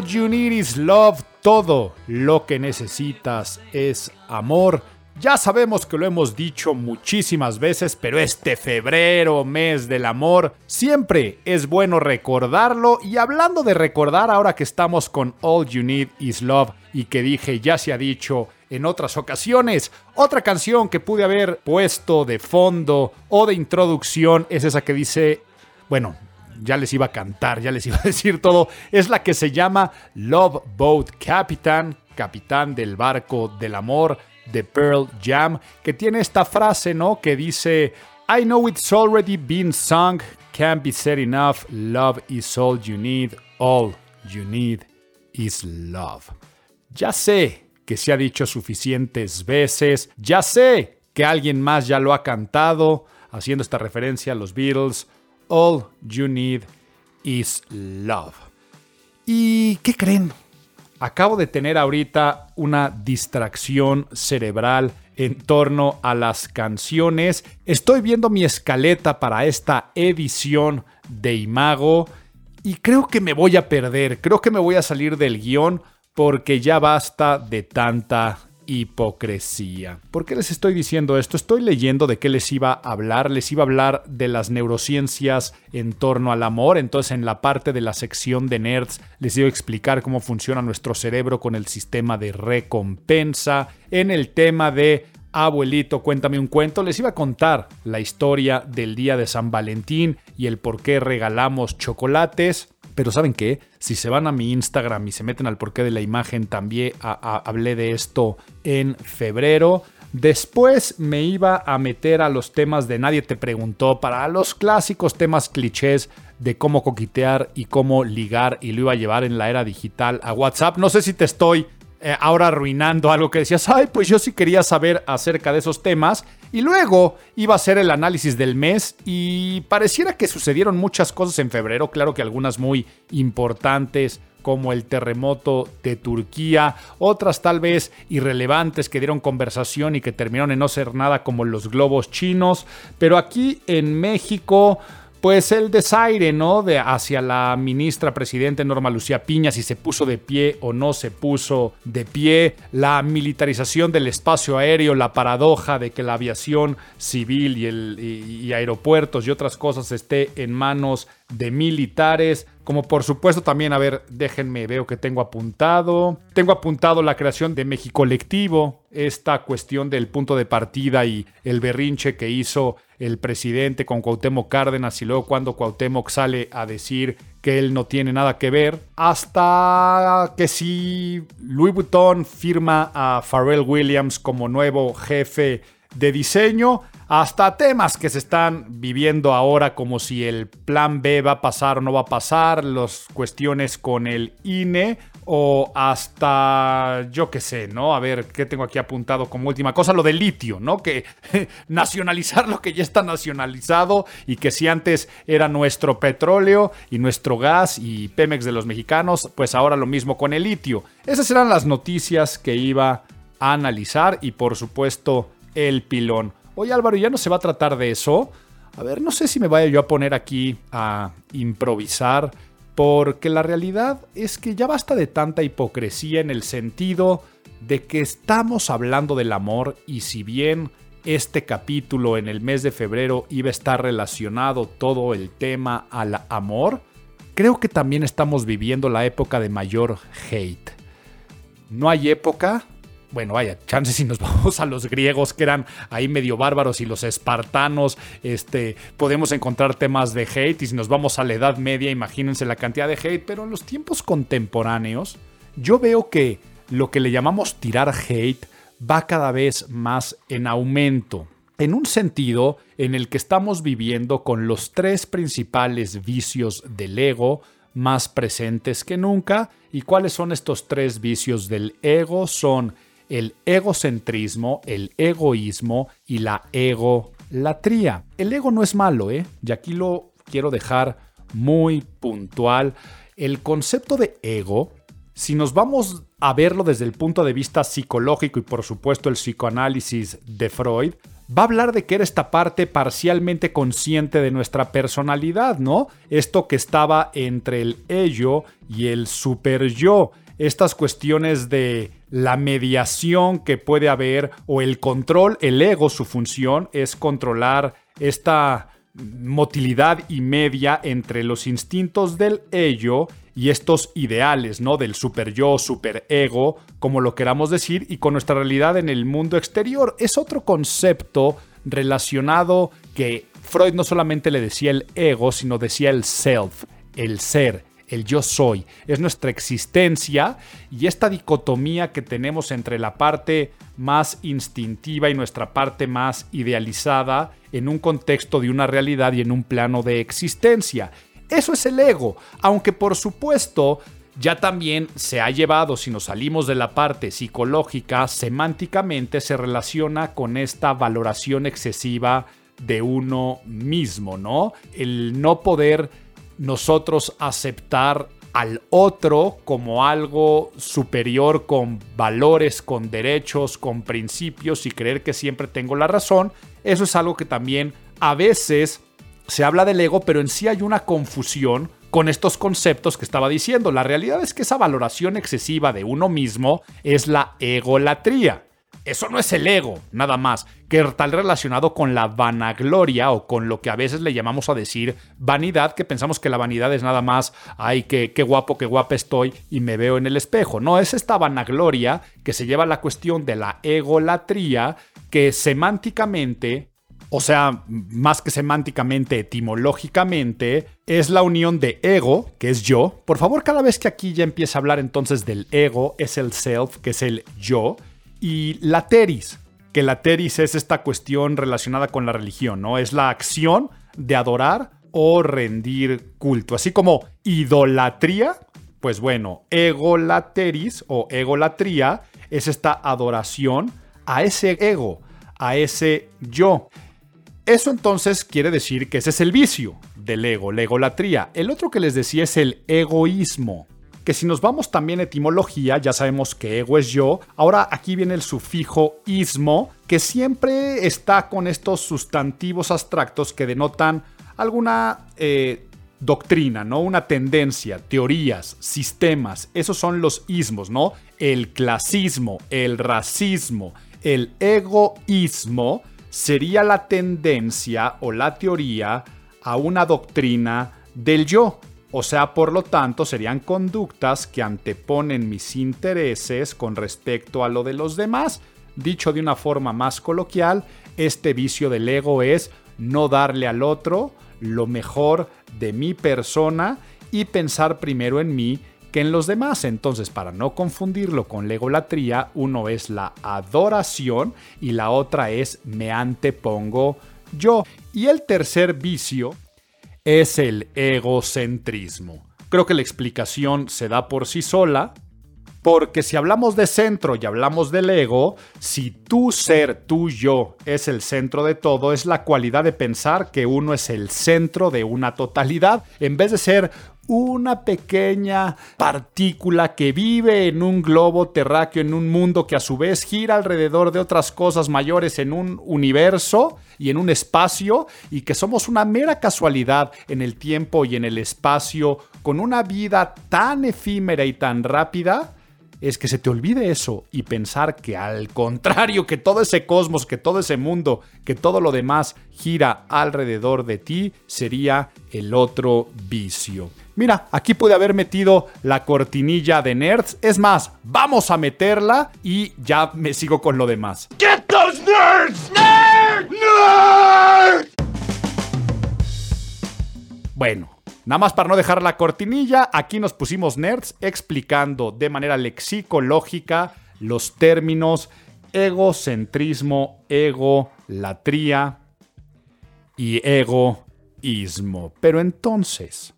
All you need is love. Todo lo que necesitas es amor. Ya sabemos que lo hemos dicho muchísimas veces, pero este febrero, mes del amor, siempre es bueno recordarlo. Y hablando de recordar, ahora que estamos con All You Need Is Love y que dije ya se ha dicho en otras ocasiones, otra canción que pude haber puesto de fondo o de introducción es esa que dice, bueno, ya les iba a cantar, ya les iba a decir todo, es la que se llama Love Boat Captain, capitán del barco del amor de Pearl Jam, que tiene esta frase, ¿no? Que dice, I know it's already been sung, can't be said enough, love is all you need, all you need is love. Ya sé que se ha dicho suficientes veces, ya sé que alguien más ya lo ha cantado, haciendo esta referencia a los Beatles, All You Need Is Love. ¿Y qué creen? Acabo de tener ahorita una distracción cerebral en torno a las canciones. Estoy viendo mi escaleta para esta edición de Imago y creo que me voy a perder, creo que me voy a salir del guion porque ya basta de tanta hipocresía. ¿Por qué les estoy diciendo esto? Estoy leyendo de qué les iba a hablar. Les iba a hablar de las neurociencias en torno al amor. Entonces en la parte de la sección de nerds les iba a explicar cómo funciona nuestro cerebro con el sistema de recompensa. En el tema de Abuelito, cuéntame un cuento. Les iba a contar la historia del día de San Valentín y el por qué regalamos chocolates. Pero ¿saben qué? Si se van a mi Instagram y se meten al porqué de la imagen, también hablé de esto en febrero. Después me iba a meter a los temas de Nadie te preguntó, para los clásicos temas clichés de cómo coquetear y cómo ligar y lo iba a llevar en la era digital a WhatsApp. No sé si te estoy eh, ahora arruinando algo que decías, ay, pues yo sí quería saber acerca de esos temas. Y luego iba a ser el análisis del mes y pareciera que sucedieron muchas cosas en febrero, claro que algunas muy importantes como el terremoto de Turquía, otras tal vez irrelevantes que dieron conversación y que terminaron en no ser nada como los globos chinos, pero aquí en México pues el desaire, ¿no? De hacia la ministra presidente Norma Lucía Piña, si se puso de pie o no se puso de pie, la militarización del espacio aéreo, la paradoja de que la aviación civil y, el, y aeropuertos y otras cosas esté en manos de militares, como por supuesto también, a ver, déjenme, veo que tengo apuntado. Tengo apuntado la creación de México Colectivo, esta cuestión del punto de partida y el berrinche que hizo el presidente con Cuauhtémoc Cárdenas y luego cuando Cuauhtémoc sale a decir que él no tiene nada que ver, hasta que si Louis Vuitton firma a Pharrell Williams como nuevo jefe de diseño, hasta temas que se están viviendo ahora como si el plan B va a pasar o no va a pasar, las cuestiones con el INE o hasta yo qué sé, ¿no? A ver, ¿qué tengo aquí apuntado como última cosa? Lo del litio, ¿no? Que nacionalizar lo que ya está nacionalizado y que si antes era nuestro petróleo y nuestro gas y Pemex de los mexicanos, pues ahora lo mismo con el litio. Esas eran las noticias que iba a analizar y por supuesto el pilón. Oye Álvaro, ¿ya no se va a tratar de eso? A ver, no sé si me vaya yo a poner aquí a improvisar, porque la realidad es que ya basta de tanta hipocresía en el sentido de que estamos hablando del amor y si bien este capítulo en el mes de febrero iba a estar relacionado todo el tema al amor, creo que también estamos viviendo la época de mayor hate. No hay época bueno, vaya, chances si nos vamos a los griegos que eran ahí medio bárbaros y los espartanos, este, podemos encontrar temas de hate y si nos vamos a la Edad Media, imagínense la cantidad de hate, pero en los tiempos contemporáneos yo veo que lo que le llamamos tirar hate va cada vez más en aumento. En un sentido en el que estamos viviendo con los tres principales vicios del ego, más presentes que nunca. ¿Y cuáles son estos tres vicios del ego? Son el egocentrismo, el egoísmo y la egolatría. El ego no es malo, ¿eh? Y aquí lo quiero dejar muy puntual. El concepto de ego, si nos vamos a verlo desde el punto de vista psicológico y por supuesto el psicoanálisis de Freud, va a hablar de que era esta parte parcialmente consciente de nuestra personalidad, ¿no? Esto que estaba entre el ello y el super yo, estas cuestiones de la mediación que puede haber o el control, el ego, su función es controlar esta motilidad y media entre los instintos del ello y estos ideales, ¿no? Del super yo, super ego, como lo queramos decir, y con nuestra realidad en el mundo exterior. Es otro concepto relacionado que Freud no solamente le decía el ego, sino decía el self, el ser, el yo soy, es nuestra existencia y esta dicotomía que tenemos entre la parte más instintiva y nuestra parte más idealizada en un contexto de una realidad y en un plano de existencia. Eso es el ego, aunque por supuesto ya también se ha llevado, si nos salimos de la parte psicológica, semánticamente se relaciona con esta valoración excesiva de uno mismo, ¿no? El no poder nosotros aceptar al otro como algo superior con valores, con derechos, con principios y creer que siempre tengo la razón, eso es algo que también a veces se habla del ego, pero en sí hay una confusión con estos conceptos que estaba diciendo. La realidad es que esa valoración excesiva de uno mismo es la egolatría. Eso no es el ego, nada más, que tal relacionado con la vanagloria o con lo que a veces le llamamos a decir vanidad, que pensamos que la vanidad es nada más, ay, qué, qué guapo, qué guapa estoy y me veo en el espejo. No, es esta vanagloria que se lleva a la cuestión de la egolatría, que semánticamente o sea, más que semánticamente, etimológicamente, es la unión de ego, que es yo. Por favor, cada vez que aquí ya empieza a hablar entonces del ego, es el self, que es el yo, y la teris, que la teris es esta cuestión relacionada con la religión, ¿no? Es la acción de adorar o rendir culto. Así como idolatría, pues bueno, egolateris o egolatría es esta adoración a ese ego, a ese yo. Eso entonces quiere decir que ese es el vicio del ego, la egolatría. El otro que les decía es el egoísmo que si nos vamos también a etimología, ya sabemos que ego es yo, ahora aquí viene el sufijo ismo, que siempre está con estos sustantivos abstractos que denotan alguna eh, doctrina, ¿no? Una tendencia, teorías, sistemas, esos son los ismos, ¿no? El clasismo, el racismo, el egoísmo sería la tendencia o la teoría a una doctrina del yo, o sea, por lo tanto, serían conductas que anteponen mis intereses con respecto a lo de los demás. Dicho de una forma más coloquial, este vicio del ego es no darle al otro lo mejor de mi persona y pensar primero en mí que en los demás. Entonces, para no confundirlo con la egolatría, uno es la adoración y la otra es me antepongo yo. Y el tercer vicio es el egocentrismo. Creo que la explicación se da por sí sola, porque si hablamos de centro y hablamos del ego, si tu ser, tu yo, es el centro de todo, es la cualidad de pensar que uno es el centro de una totalidad, en vez de ser una pequeña partícula que vive en un globo terráqueo, en un mundo que a su vez gira alrededor de otras cosas mayores en un universo y en un espacio y que somos una mera casualidad en el tiempo y en el espacio con una vida tan efímera y tan rápida es que se te olvide eso y pensar que al contrario, que todo ese cosmos, que todo ese mundo, que todo lo demás gira alrededor de ti, sería el otro vicio. Mira, aquí pude haber metido la cortinilla de nerds. Es más, vamos a meterla y ya me sigo con lo demás. Get those nerds! Nerds! Nerds! Bueno, Nada más para no dejar la cortinilla, aquí nos pusimos nerds explicando de manera lexicológica los términos egocentrismo, egolatría y egoísmo. Pero entonces,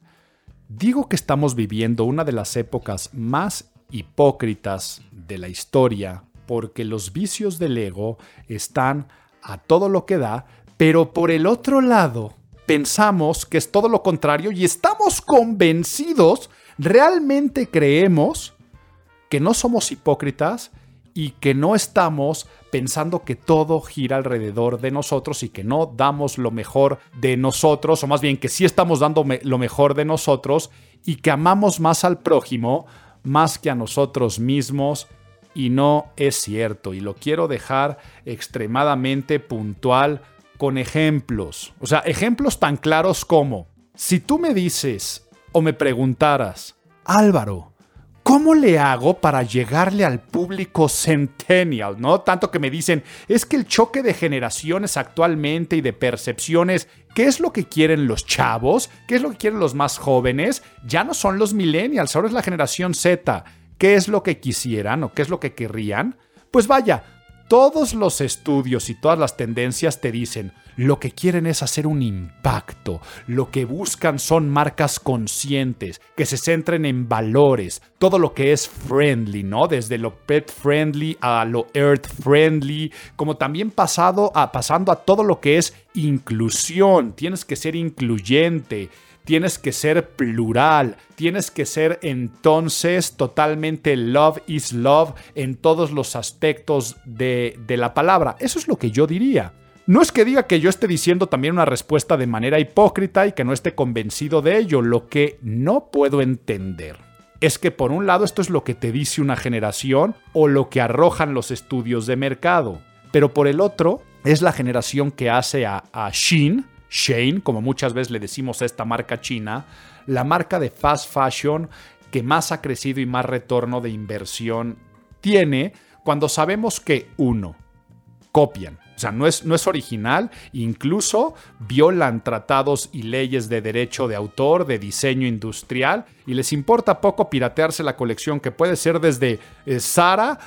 digo que estamos viviendo una de las épocas más hipócritas de la historia porque los vicios del ego están a todo lo que da, pero por el otro lado, pensamos que es todo lo contrario y estamos convencidos, realmente creemos que no somos hipócritas y que no estamos pensando que todo gira alrededor de nosotros y que no damos lo mejor de nosotros, o más bien que sí estamos dando lo mejor de nosotros y que amamos más al prójimo más que a nosotros mismos. Y no es cierto y lo quiero dejar extremadamente puntual con ejemplos. O sea, ejemplos tan claros como, si tú me dices o me preguntaras, Álvaro, ¿cómo le hago para llegarle al público centennial? ¿No? Tanto que me dicen, es que el choque de generaciones actualmente y de percepciones, ¿qué es lo que quieren los chavos? ¿Qué es lo que quieren los más jóvenes? Ya no son los millennials, ahora es la generación Z. ¿Qué es lo que quisieran o qué es lo que querrían? Pues vaya, todos los estudios y todas las tendencias te dicen, lo que quieren es hacer un impacto, lo que buscan son marcas conscientes, que se centren en valores, todo lo que es friendly, ¿no? Desde lo pet friendly a lo earth friendly, como también pasando a todo lo que es inclusión, tienes que ser incluyente, tienes que ser plural, tienes que ser entonces totalmente love is love en todos los aspectos de, de la palabra. Eso es lo que yo diría. No es que diga que yo esté diciendo también una respuesta de manera hipócrita y que no esté convencido de ello. Lo que no puedo entender es que por un lado esto es lo que te dice una generación o lo que arrojan los estudios de mercado, pero por el otro es la generación que hace a, a Shein, Shane, como muchas veces le decimos a esta marca china, la marca de fast fashion que más ha crecido y más retorno de inversión tiene cuando sabemos que, uno, copian. O sea, no es, no es original, incluso violan tratados y leyes de derecho de autor, de diseño industrial, y les importa poco piratearse la colección, que puede ser desde eh,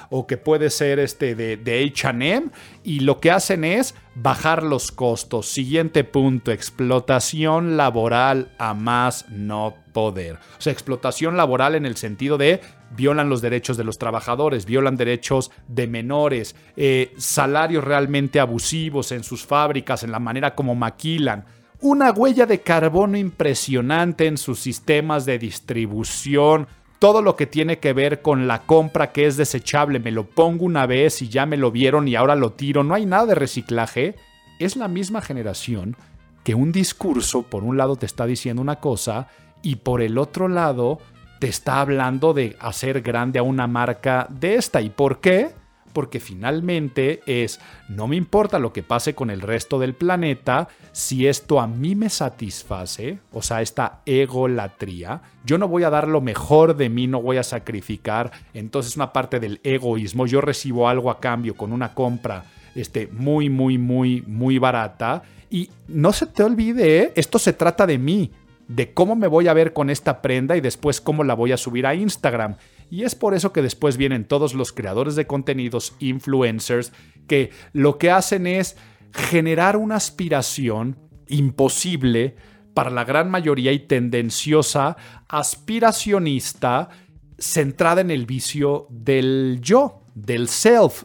o que puede ser este de, de HM, y lo que hacen es bajar los costos. Siguiente punto, explotación laboral a más no poder. O sea, explotación laboral en el sentido de violan los derechos de los trabajadores, violan derechos de menores, eh, salarios realmente abusivos en sus fábricas, en la manera como maquilan una huella de carbono impresionante en sus sistemas de distribución, todo lo que tiene que ver con la compra que es desechable, me lo pongo una vez y ya me lo vieron y ahora lo tiro, no hay nada de reciclaje, es la misma generación que un discurso por un lado te está diciendo una cosa y por el otro lado te está hablando de hacer grande a una marca de esta. ¿Y por qué? Porque finalmente es, no me importa lo que pase con el resto del planeta, si esto a mí me satisface, o sea, esta egolatría, yo no voy a dar lo mejor de mí, no voy a sacrificar, entonces una parte del egoísmo, yo recibo algo a cambio con una compra este, muy, muy, muy, muy barata. Y no se te olvide, esto se trata de mí, de cómo me voy a ver con esta prenda y después cómo la voy a subir a Instagram. Y es por eso que después vienen todos los creadores de contenidos, influencers, que lo que hacen es generar una aspiración imposible para la gran mayoría y tendenciosa, aspiracionista, centrada en el vicio del yo, del self.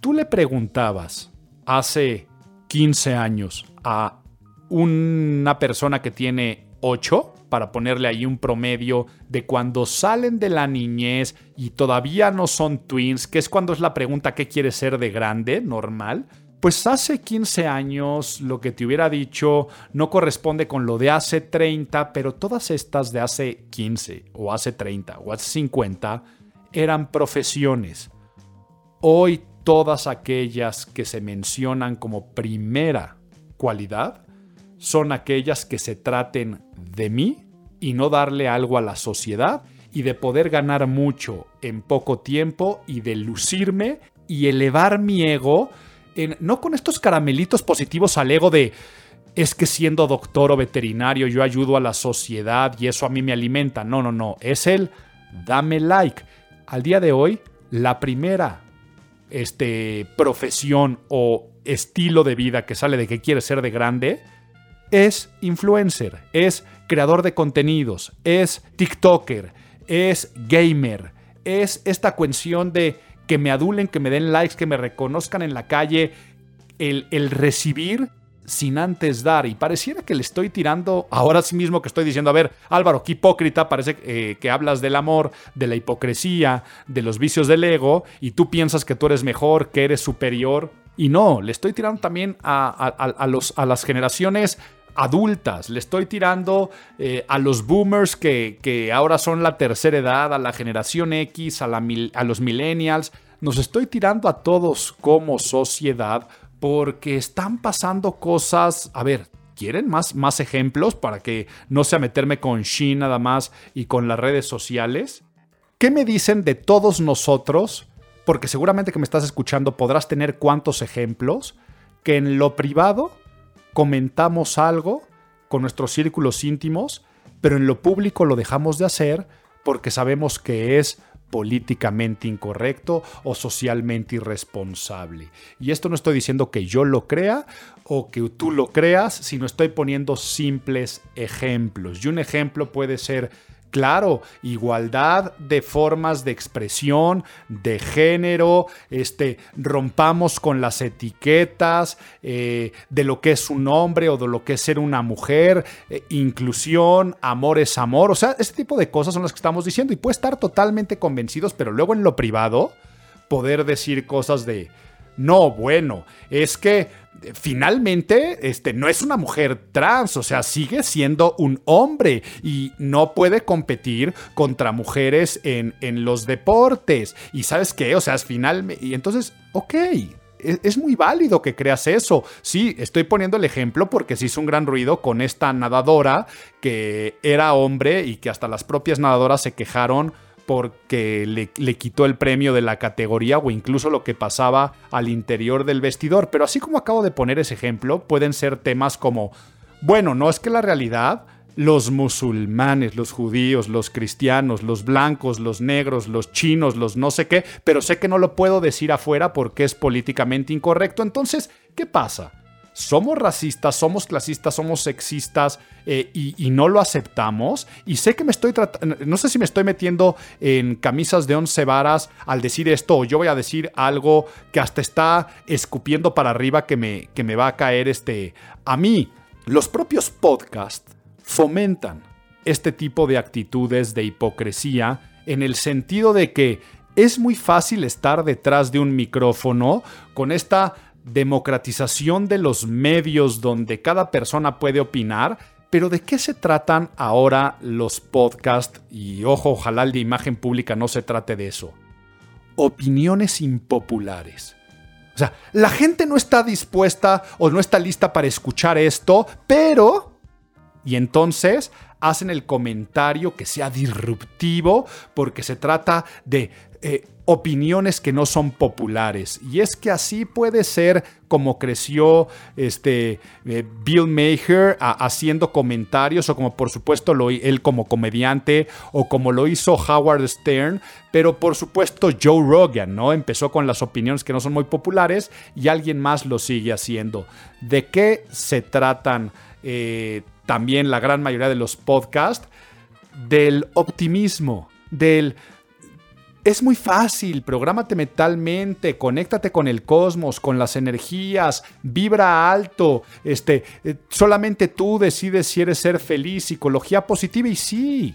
Tú le preguntabas hace 15 años a una persona que tiene 8, para ponerle ahí un promedio de cuando salen de la niñez y todavía no son twins, que es cuando es la pregunta ¿qué quieres ser de grande? Normal. Pues hace 15 años lo que te hubiera dicho no corresponde con lo de hace 30, pero todas estas de hace 15 o hace 30 o hace 50 eran profesiones. Hoy todas aquellas que se mencionan como primera cualidad son aquellas que se traten de mí y no darle algo a la sociedad y de poder ganar mucho en poco tiempo y de lucirme y elevar mi ego, en, no con estos caramelitos positivos al ego de es que siendo doctor o veterinario yo ayudo a la sociedad y eso a mí me alimenta. No, no, no, es el dame like. Al día de hoy, la primera este, profesión o estilo de vida que sale de que quiere ser de grande es influencer, es creador de contenidos, es TikToker, es gamer, es esta cuestión de que me adulen, que me den likes, que me reconozcan en la calle, el, el recibir sin antes dar. Y pareciera que le estoy tirando ahora sí mismo que estoy diciendo, a ver, Álvaro, qué hipócrita, parece eh, que hablas del amor, de la hipocresía, de los vicios del ego, y tú piensas que tú eres mejor, que eres superior. Y no, le estoy tirando también a, los, a las generaciones adultas, le estoy tirando eh, a los boomers que, que, ahora son la tercera edad, a la generación X, a, la, a los millennials, nos estoy tirando a todos como sociedad porque están pasando cosas, a ver, ¿quieren más, más ejemplos para que no sea meterme con Shin nada más y con las redes sociales? ¿Qué me dicen de todos nosotros? Porque seguramente que me estás escuchando podrás tener cuantos ejemplos que en lo privado comentamos algo con nuestros círculos íntimos, pero en lo público lo dejamos de hacer porque sabemos que es políticamente incorrecto o socialmente irresponsable. Y esto no estoy diciendo que yo lo crea o que tú lo creas, sino estoy poniendo simples ejemplos. Y un ejemplo puede ser Claro, igualdad de formas de expresión, de género, este, rompamos con las etiquetas eh, de lo que es un hombre o de lo que es ser una mujer, eh, inclusión, amor es amor, o sea, ese tipo de cosas son las que estamos diciendo y puede estar totalmente convencidos, pero luego en lo privado poder decir cosas de, no, bueno, es que finalmente este, no es una mujer trans, o sea, sigue siendo un hombre y no puede competir contra mujeres en, en los deportes. Y sabes qué, o sea, es finalmente... Y entonces, ok, es, muy válido que creas eso. Sí, estoy poniendo el ejemplo porque se hizo un gran ruido con esta nadadora que era hombre y que hasta las propias nadadoras se quejaron porque le, quitó el premio de la categoría o incluso lo que pasaba al interior del vestidor. Pero así como acabo de poner ese ejemplo, pueden ser temas como, bueno, no es que la realidad los musulmanes, los judíos, los cristianos, los blancos, los negros, los chinos, los no sé qué, pero sé que no lo puedo decir afuera porque es políticamente incorrecto. Entonces, ¿qué pasa? Somos racistas, somos clasistas, somos sexistas eh, y, no lo aceptamos. Y sé que me estoy tratando, no sé si me estoy metiendo en camisas de once varas al decir esto o yo voy a decir algo que hasta está escupiendo para arriba que me, que me va a caer este... A mí, los propios podcasts fomentan este tipo de actitudes de hipocresía en el sentido de que es muy fácil estar detrás de un micrófono con esta democratización de los medios donde cada persona puede opinar, pero ¿de qué se tratan ahora los podcasts? Y ojo, ojalá el de imagen pública no se trate de eso. Opiniones impopulares. O sea, la gente no está dispuesta o no está lista para escuchar esto, pero... Y entonces hacen el comentario que sea disruptivo porque se trata de eh, opiniones que no son populares. Y es que así puede ser como creció este, eh, Bill Maher haciendo comentarios, o como por supuesto lo, él como comediante, o como lo hizo Howard Stern, pero por supuesto Joe Rogan, ¿no? Empezó con las opiniones que no son muy populares y alguien más lo sigue haciendo. ¿De qué se tratan eh, también la gran mayoría de los podcasts? Del optimismo, del es muy fácil, prográmate mentalmente, conéctate con el cosmos, con las energías, vibra alto, este, eh, solamente tú decides si eres ser feliz, psicología positiva y sí.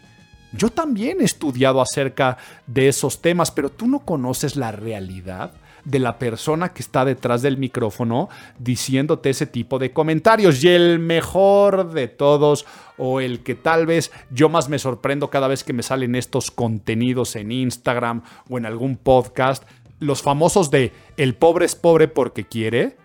Yo también he estudiado acerca de esos temas, pero tú no conoces la realidad de la persona que está detrás del micrófono diciéndote ese tipo de comentarios. Y el mejor de todos, o el que tal vez yo más me sorprendo cada vez que me salen estos contenidos en Instagram o en algún podcast, los famosos de el pobre es pobre porque quiere,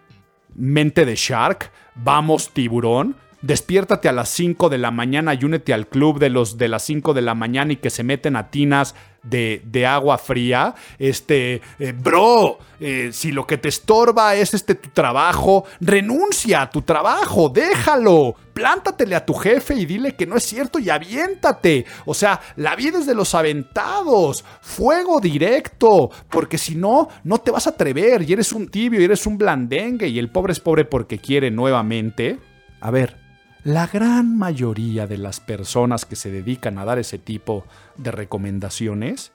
mente de shark, vamos tiburón despiértate a las 5 de la mañana y únete al club de los de las 5 de la mañana y que se meten a tinas de, de agua fría. Este, eh, bro, eh, si lo que te estorba es este tu trabajo, renuncia a tu trabajo, déjalo. Plántatele a tu jefe y dile que no es cierto y aviéntate. O sea, la vida es de los aventados. Fuego directo. Porque si no, no te vas a atrever y eres un tibio y eres un blandengue y el pobre es pobre porque quiere nuevamente. A ver, la gran mayoría de las personas que se dedican a dar ese tipo de recomendaciones,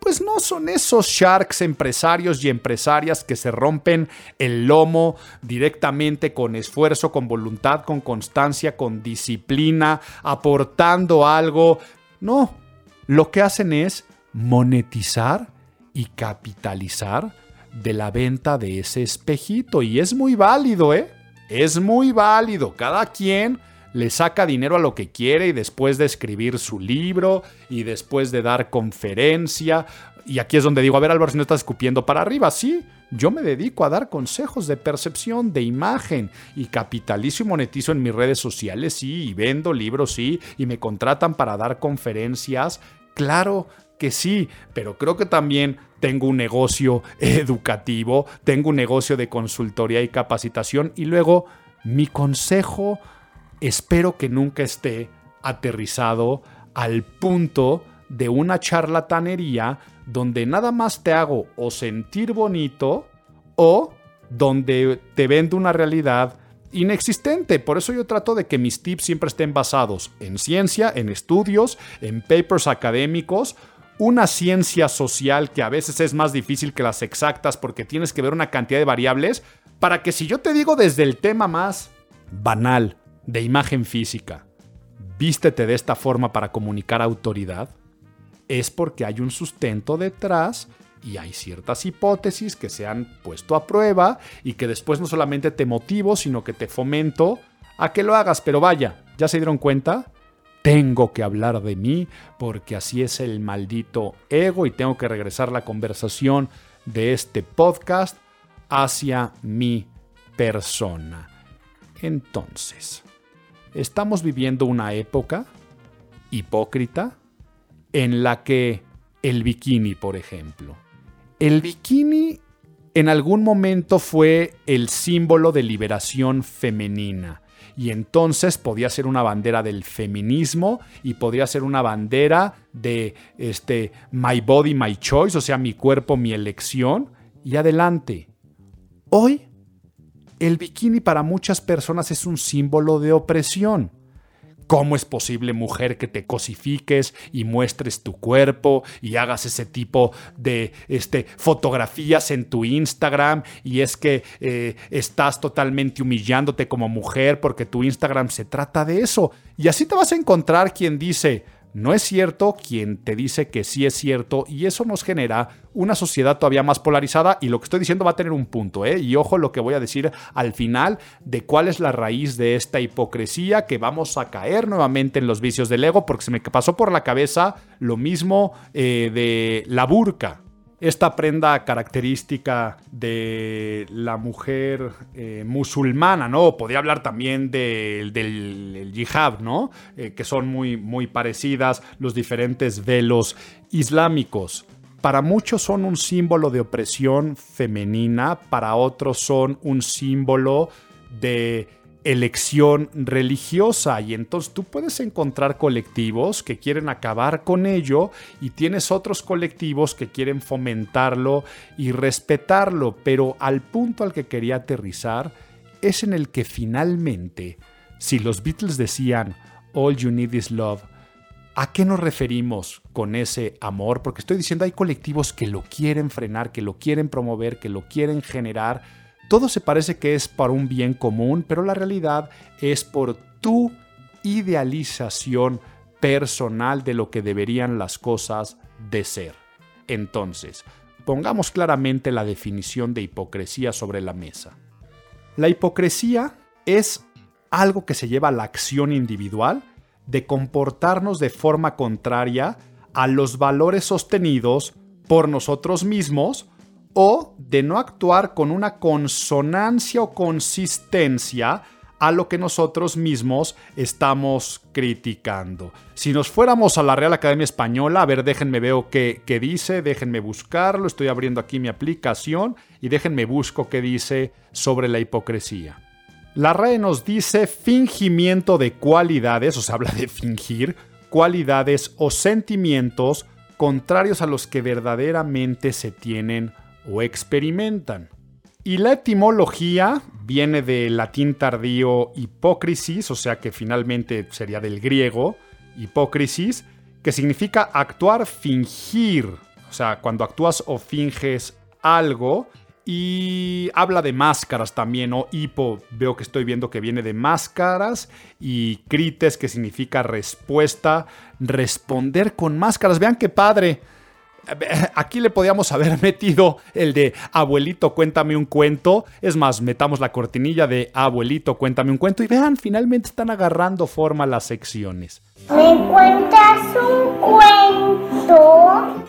pues no son esos sharks empresarios y empresarias que se rompen el lomo directamente con esfuerzo, con voluntad, con constancia, con disciplina, aportando algo. No, lo que hacen es monetizar y capitalizar de la venta de ese espejito. Y es muy válido, ¿eh? Es muy válido. Cada quien le saca dinero a lo que quiere y después de escribir su libro y después de dar conferencia. Y aquí es donde digo, a ver Álvaro, si no estás escupiendo para arriba. Sí, yo me dedico a dar consejos de percepción, de imagen y capitalizo y monetizo en mis redes sociales, sí, y vendo libros, sí, y me contratan para dar conferencias. Claro que sí, pero creo que también tengo un negocio educativo, tengo un negocio de consultoría y capacitación y luego mi consejo espero que nunca esté aterrizado al punto de una charlatanería donde nada más te hago o sentir bonito o donde te vendo una realidad inexistente. Por eso yo trato de que mis tips siempre estén basados en ciencia, en estudios, en papers académicos, una ciencia social que a veces es más difícil que las exactas porque tienes que ver una cantidad de variables, para que si yo te digo desde el tema más banal de imagen física, vístete de esta forma para comunicar autoridad, es porque hay un sustento detrás y hay ciertas hipótesis que se han puesto a prueba y que después no solamente te motivo, sino que te fomento a que lo hagas. Pero vaya, ¿ya se dieron cuenta? Tengo que hablar de mí porque así es el maldito ego y tengo que regresar la conversación de este podcast hacia mi persona. Entonces, estamos viviendo una época hipócrita en la que el bikini, por ejemplo, el bikini en algún momento fue el símbolo de liberación femenina y entonces podía ser una bandera del feminismo y podría ser una bandera de este my body my choice, o sea, mi cuerpo mi elección y adelante. Hoy el bikini para muchas personas es un símbolo de opresión. ¿Cómo es posible, mujer, que te cosifiques y muestres tu cuerpo y hagas ese tipo de este, fotografías en tu Instagram? Y es que eh, estás totalmente humillándote como mujer porque tu Instagram se trata de eso. Y así te vas a encontrar quien dice, no es cierto quien te dice que sí es cierto y eso nos genera una sociedad todavía más polarizada y lo que estoy diciendo va a tener un punto, ¿eh? Y ojo lo que voy a decir al final de cuál es la raíz de esta hipocresía que vamos a caer nuevamente en los vicios del ego porque se me pasó por la cabeza lo mismo eh, de la burka esta prenda característica de la mujer eh, musulmana, ¿no? Podría hablar también del, del yihad, ¿no? Eh, que son muy, muy parecidas los diferentes velos islámicos. Para muchos son un símbolo de opresión femenina, para otros son un símbolo de elección religiosa. Y entonces tú puedes encontrar colectivos que quieren acabar con ello y tienes otros colectivos que quieren fomentarlo y respetarlo, pero al punto al que quería aterrizar es en el que finalmente, si los Beatles decían All You Need Is Love, ¿A qué nos referimos con ese amor? Porque estoy diciendo hay colectivos que lo quieren frenar, que lo quieren promover, que lo quieren generar, todo se parece que es para un bien común, pero la realidad es por tu idealización personal de lo que deberían las cosas de ser. Entonces, pongamos claramente la definición de hipocresía sobre la mesa. La hipocresía es algo que se lleva a la acción individual de comportarnos de forma contraria a los valores sostenidos por nosotros mismos o de no actuar con una consonancia o consistencia a lo que nosotros mismos estamos criticando. Si nos fuéramos a la Real Academia Española, a ver, déjenme veo qué, qué dice, déjenme buscarlo, estoy abriendo aquí mi aplicación y déjenme busco qué dice sobre la hipocresía. La RAE nos dice fingimiento de cualidades, o sea, habla de fingir, cualidades o sentimientos contrarios a los que verdaderamente se tienen o experimentan. Y la etimología viene del latín tardío hipócrisis, o sea que finalmente sería del griego hipócrisis, que significa actuar, fingir. O sea, cuando actúas o finges algo, y habla de máscaras también, ¿no? Hipo, veo que estoy viendo que viene de máscaras. Y crites, que significa respuesta. Responder con máscaras. Vean qué padre. Aquí le podíamos haber metido el de abuelito, cuéntame un cuento. Es más, metamos la cortinilla de abuelito, cuéntame un cuento. Y vean, finalmente están agarrando forma las secciones. ¿Me cuentas un cuento?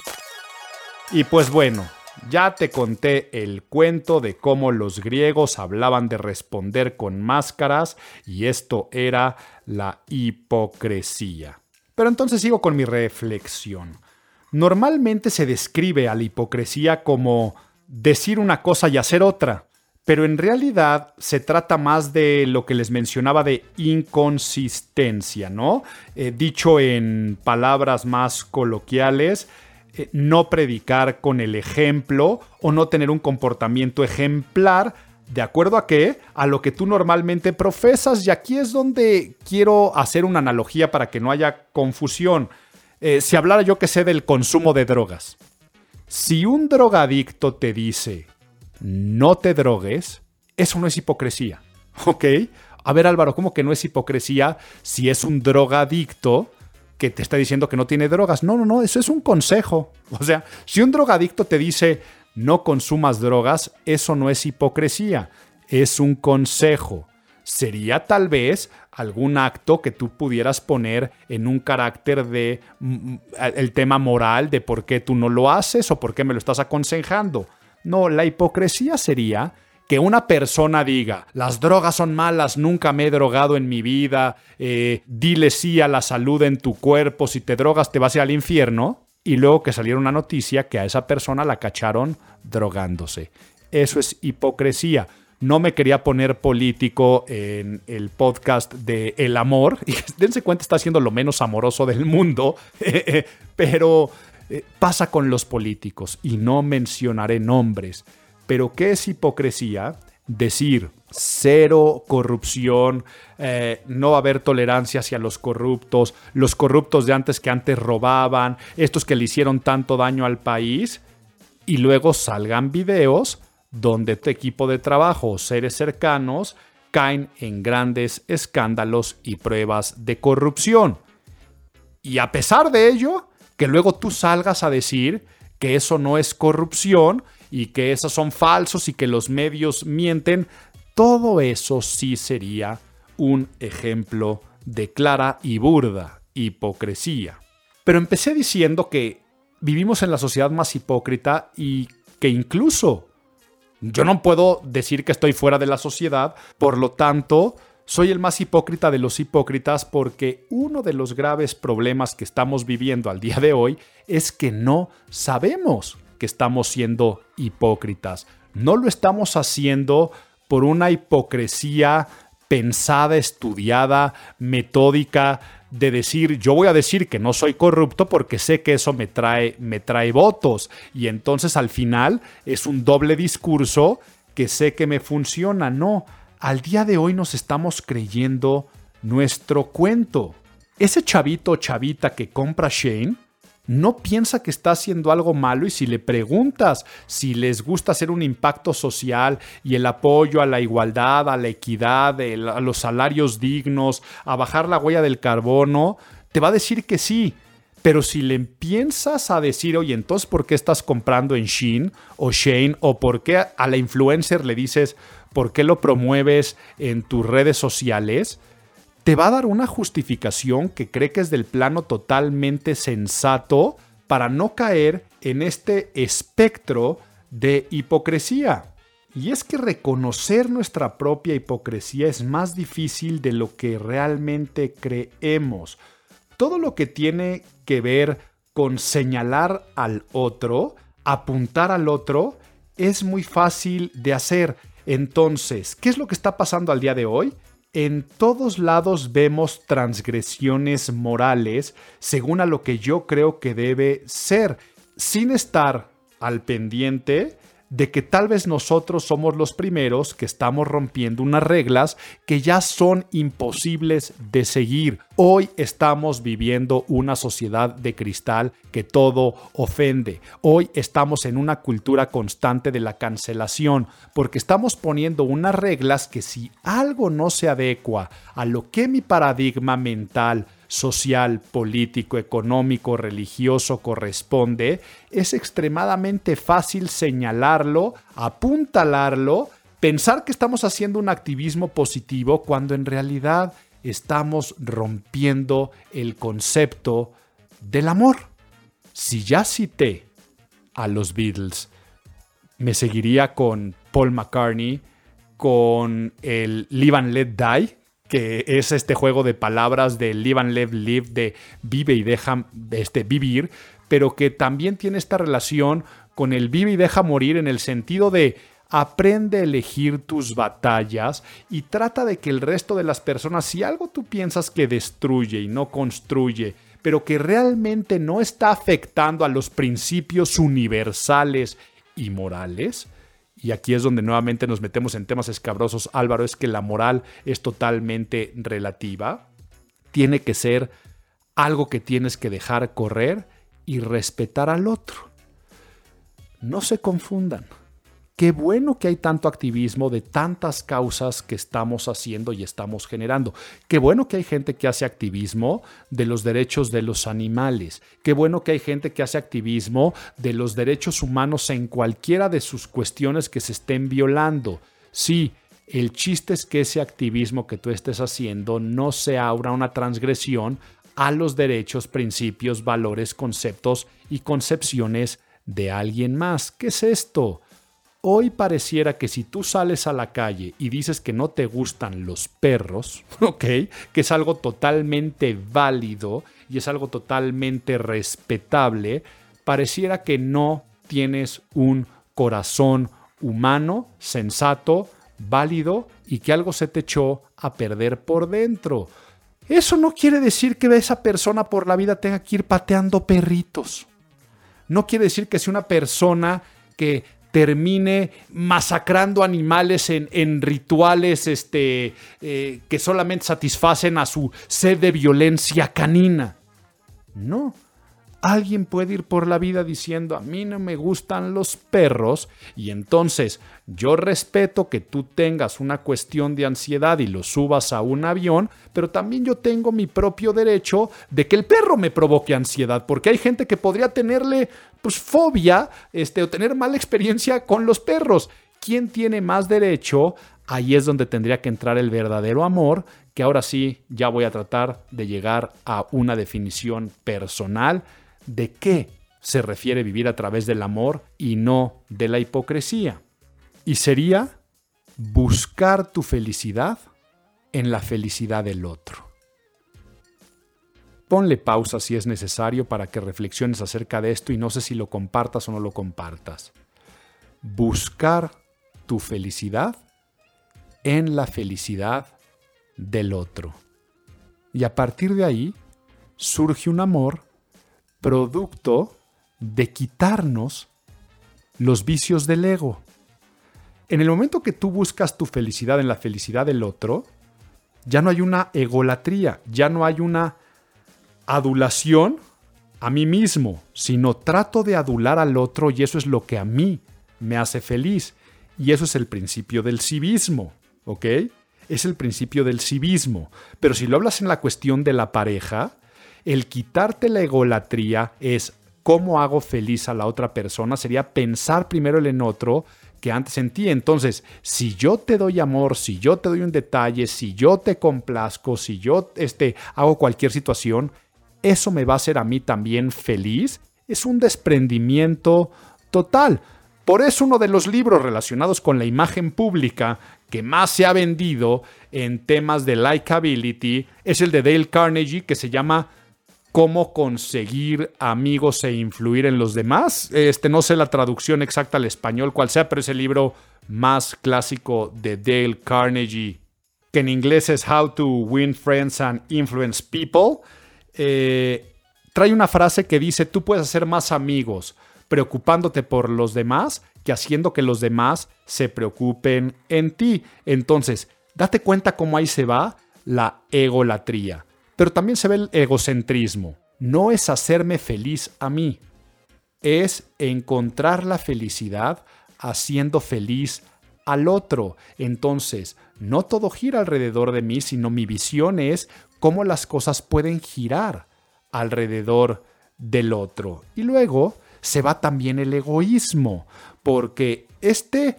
Y pues bueno, ya te conté el cuento de cómo los griegos hablaban de responder con máscaras y esto era la hipocresía. Pero entonces sigo con mi reflexión. Normalmente se describe a la hipocresía como decir una cosa y hacer otra, pero en realidad se trata más de lo que les mencionaba de inconsistencia, ¿no? Eh, dicho en palabras más coloquiales, eh, no predicar con el ejemplo o no tener un comportamiento ejemplar ¿De acuerdo a qué? A lo que tú normalmente profesas. Y aquí es donde quiero hacer una analogía para que no haya confusión. Eh, si hablara yo que sé del consumo de drogas. Si un drogadicto te dice, no te drogues, eso no es hipocresía. ¿Ok? A ver Álvaro, ¿cómo que no es hipocresía si es un drogadicto que te está diciendo que no tiene drogas? No, no, no, eso es un consejo. O sea, si un drogadicto te dice, no consumas drogas, eso no es hipocresía, es un consejo. Sería tal vez algún acto que tú pudieras poner en un carácter de mm, mm, el tema moral de por qué tú no lo haces o por qué me lo estás aconsejando. No, la hipocresía sería que una persona diga, las drogas son malas, nunca me he drogado en mi vida, eh, dile sí a la salud en tu cuerpo, si te drogas te vas a al infierno, y luego que saliera una noticia que a esa persona la cacharon drogándose. Eso es hipocresía. No me quería poner político en el podcast de El Amor. Y dense cuenta, está siendo lo menos amoroso del mundo. Pero eh, pasa con los políticos y no mencionaré nombres. Pero ¿qué es hipocresía? Decir cero corrupción, eh, no va a haber tolerancia hacia los corruptos, los corruptos de antes que antes robaban, estos que le hicieron tanto daño al país, y luego salgan videos donde tu equipo de trabajo o seres cercanos caen en grandes escándalos y pruebas de corrupción. Y a pesar de ello, que luego tú salgas a decir que eso no es corrupción y que esos son falsos y que los medios mienten, todo eso sí sería un ejemplo de clara y burda hipocresía. Pero empecé diciendo que vivimos en la sociedad más hipócrita y que incluso yo no puedo decir que estoy fuera de la sociedad, por lo tanto, soy el más hipócrita de los hipócritas porque uno de los graves problemas que estamos viviendo al día de hoy es que no sabemos que estamos siendo hipócritas. No lo estamos haciendo por una hipocresía pensada, estudiada, metódica, de decir, yo voy a decir que no soy corrupto porque sé que eso me trae, me trae votos. Y entonces al final es un doble discurso que sé que me funciona. No, al día de hoy nos estamos creyendo nuestro cuento. Ese chavito o chavita que compra Shane no piensa que está haciendo algo malo y si le preguntas si les gusta hacer un impacto social y el apoyo a la igualdad, a la equidad, a los salarios dignos, a bajar la huella del carbono, te va a decir que sí. Pero si le empiezas a decir, oye, entonces, ¿por qué estás comprando en Shein o Shane? ¿O por qué a la influencer le dices, ¿por qué lo promueves en tus redes sociales? Te va a dar una justificación que cree que es del plano totalmente sensato para no caer en este espectro de hipocresía. Y es que reconocer nuestra propia hipocresía es más difícil de lo que realmente creemos. Todo lo que tiene que ver con señalar al otro, apuntar al otro, es muy fácil de hacer. Entonces, ¿qué es lo que está pasando al día de hoy? En todos lados vemos transgresiones morales según a lo que yo creo que debe ser, sin estar al pendiente de que tal vez nosotros somos los primeros que estamos rompiendo unas reglas que ya son imposibles de seguir. Hoy estamos viviendo una sociedad de cristal que todo ofende. Hoy estamos en una cultura constante de la cancelación porque estamos poniendo unas reglas que si algo no se adecua a lo que mi paradigma mental social, político, económico, religioso corresponde, es extremadamente fácil señalarlo, apuntalarlo, pensar que estamos haciendo un activismo positivo cuando en realidad estamos rompiendo el concepto del amor. Si ya cité a los Beatles, me seguiría con Paul McCartney, con el Live and Let Die, que es este juego de palabras de live and let live, de vive y deja este, vivir, pero que también tiene esta relación con el vive y deja morir en el sentido de aprende a elegir tus batallas y trata de que el resto de las personas, si algo tú piensas que destruye y no construye, pero que realmente no está afectando a los principios universales y morales, y aquí es donde nuevamente nos metemos en temas escabrosos, Álvaro, es que la moral es totalmente relativa. Tiene que ser algo que tienes que dejar correr y respetar al otro. No se confundan. Qué bueno que hay tanto activismo de tantas causas que estamos haciendo y estamos generando. Qué bueno que hay gente que hace activismo de los derechos de los animales. Qué bueno que hay gente que hace activismo de los derechos humanos en cualquiera de sus cuestiones que se estén violando. Sí, el chiste es que ese activismo que tú estés haciendo no sea ahora una transgresión a los derechos, principios, valores, conceptos y concepciones de alguien más. ¿Qué es esto? Hoy pareciera que si tú sales a la calle y dices que no te gustan los perros, ¿ok? Que es algo totalmente válido y es algo totalmente respetable, pareciera que no tienes un corazón humano, sensato, válido y que algo se te echó a perder por dentro. Eso no quiere decir que esa persona por la vida tenga que ir pateando perritos. No quiere decir que sea una persona que termine masacrando animales en, rituales este, eh, que solamente satisfacen a su sed de violencia canina. No, Alguien puede ir por la vida diciendo, a mí no me gustan los perros, y entonces yo respeto que tú tengas una cuestión de ansiedad y lo subas a un avión, pero también yo tengo mi propio derecho de que el perro me provoque ansiedad, porque hay gente que podría tenerle pues, fobia este, o tener mala experiencia con los perros. ¿Quién tiene más derecho? Ahí es donde tendría que entrar el verdadero amor, que ahora sí ya voy a tratar de llegar a una definición personal de qué se refiere vivir a través del amor y no de la hipocresía. Y sería buscar tu felicidad en la felicidad del otro. Ponle pausa si es necesario para que reflexiones acerca de esto y no sé si lo compartas o no lo compartas. Buscar tu felicidad en la felicidad del otro. Y a partir de ahí surge un amor producto de quitarnos los vicios del ego. En el momento que tú buscas tu felicidad en la felicidad del otro, ya no hay una egolatría, ya no hay una adulación a mí mismo, sino trato de adular al otro y eso es lo que a mí me hace feliz. Y eso es el principio del civismo, ¿ok? Es el principio del civismo. Pero si lo hablas en la cuestión de la pareja, El quitarte la egolatría es cómo hago feliz a la otra persona, sería pensar primero en otro que antes en ti. Entonces, si yo te doy amor, si yo te doy un detalle, si yo te complazco, si yo este, hago cualquier situación, eso me va a hacer a mí también feliz. Es un desprendimiento total. Por eso uno de los libros relacionados con la imagen pública que más se ha vendido en temas de likability es el de Dale Carnegie que se llama Cómo conseguir amigos e influir en los demás. Este no sé la traducción exacta al español cuál sea, pero es el libro más clásico de Dale Carnegie, que en inglés es How to Win Friends and Influence People. Eh, trae una frase que dice, tú puedes hacer más amigos preocupándote por los demás que haciendo que los demás se preocupen en ti. Entonces, date cuenta cómo ahí se va la egolatría. Pero también se ve el egocentrismo. No es hacerme feliz a mí, es encontrar la felicidad haciendo feliz al otro. Entonces, no todo gira alrededor de mí, sino mi visión es cómo las cosas pueden girar alrededor del otro. Y luego se va también el egoísmo, porque este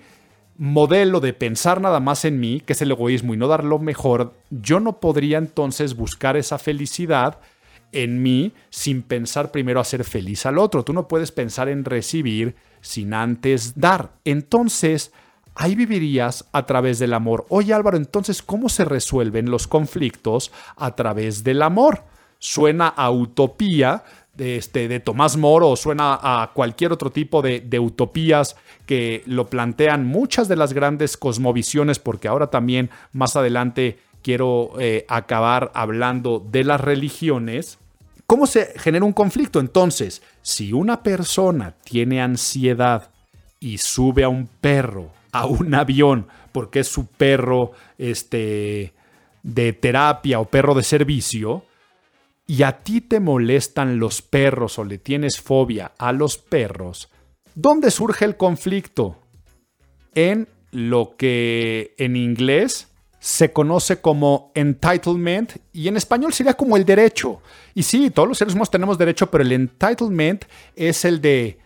modelo de pensar nada más en mí, que es el egoísmo y no dar lo mejor, yo no podría entonces buscar esa felicidad en mí sin pensar primero hacer feliz al otro. Tú no puedes pensar en recibir sin antes dar. Entonces, ahí vivirías a través del amor. Oye Álvaro, entonces, ¿cómo se resuelven los conflictos a través del amor? Suena a utopía, de, este, de Tomás Moro suena a cualquier otro tipo de, utopías que lo plantean muchas de las grandes cosmovisiones, porque ahora también más adelante quiero eh, acabar hablando de las religiones. ¿Cómo se genera un conflicto? Entonces, si una persona tiene ansiedad y sube a un perro, a un avión, porque es su perro este, de terapia o perro de servicio, y a ti te molestan los perros o le tienes fobia a los perros, ¿dónde surge el conflicto? En lo que en inglés se conoce como entitlement y en español sería como el derecho. Y sí, todos los seres humanos tenemos derecho, pero el entitlement es el de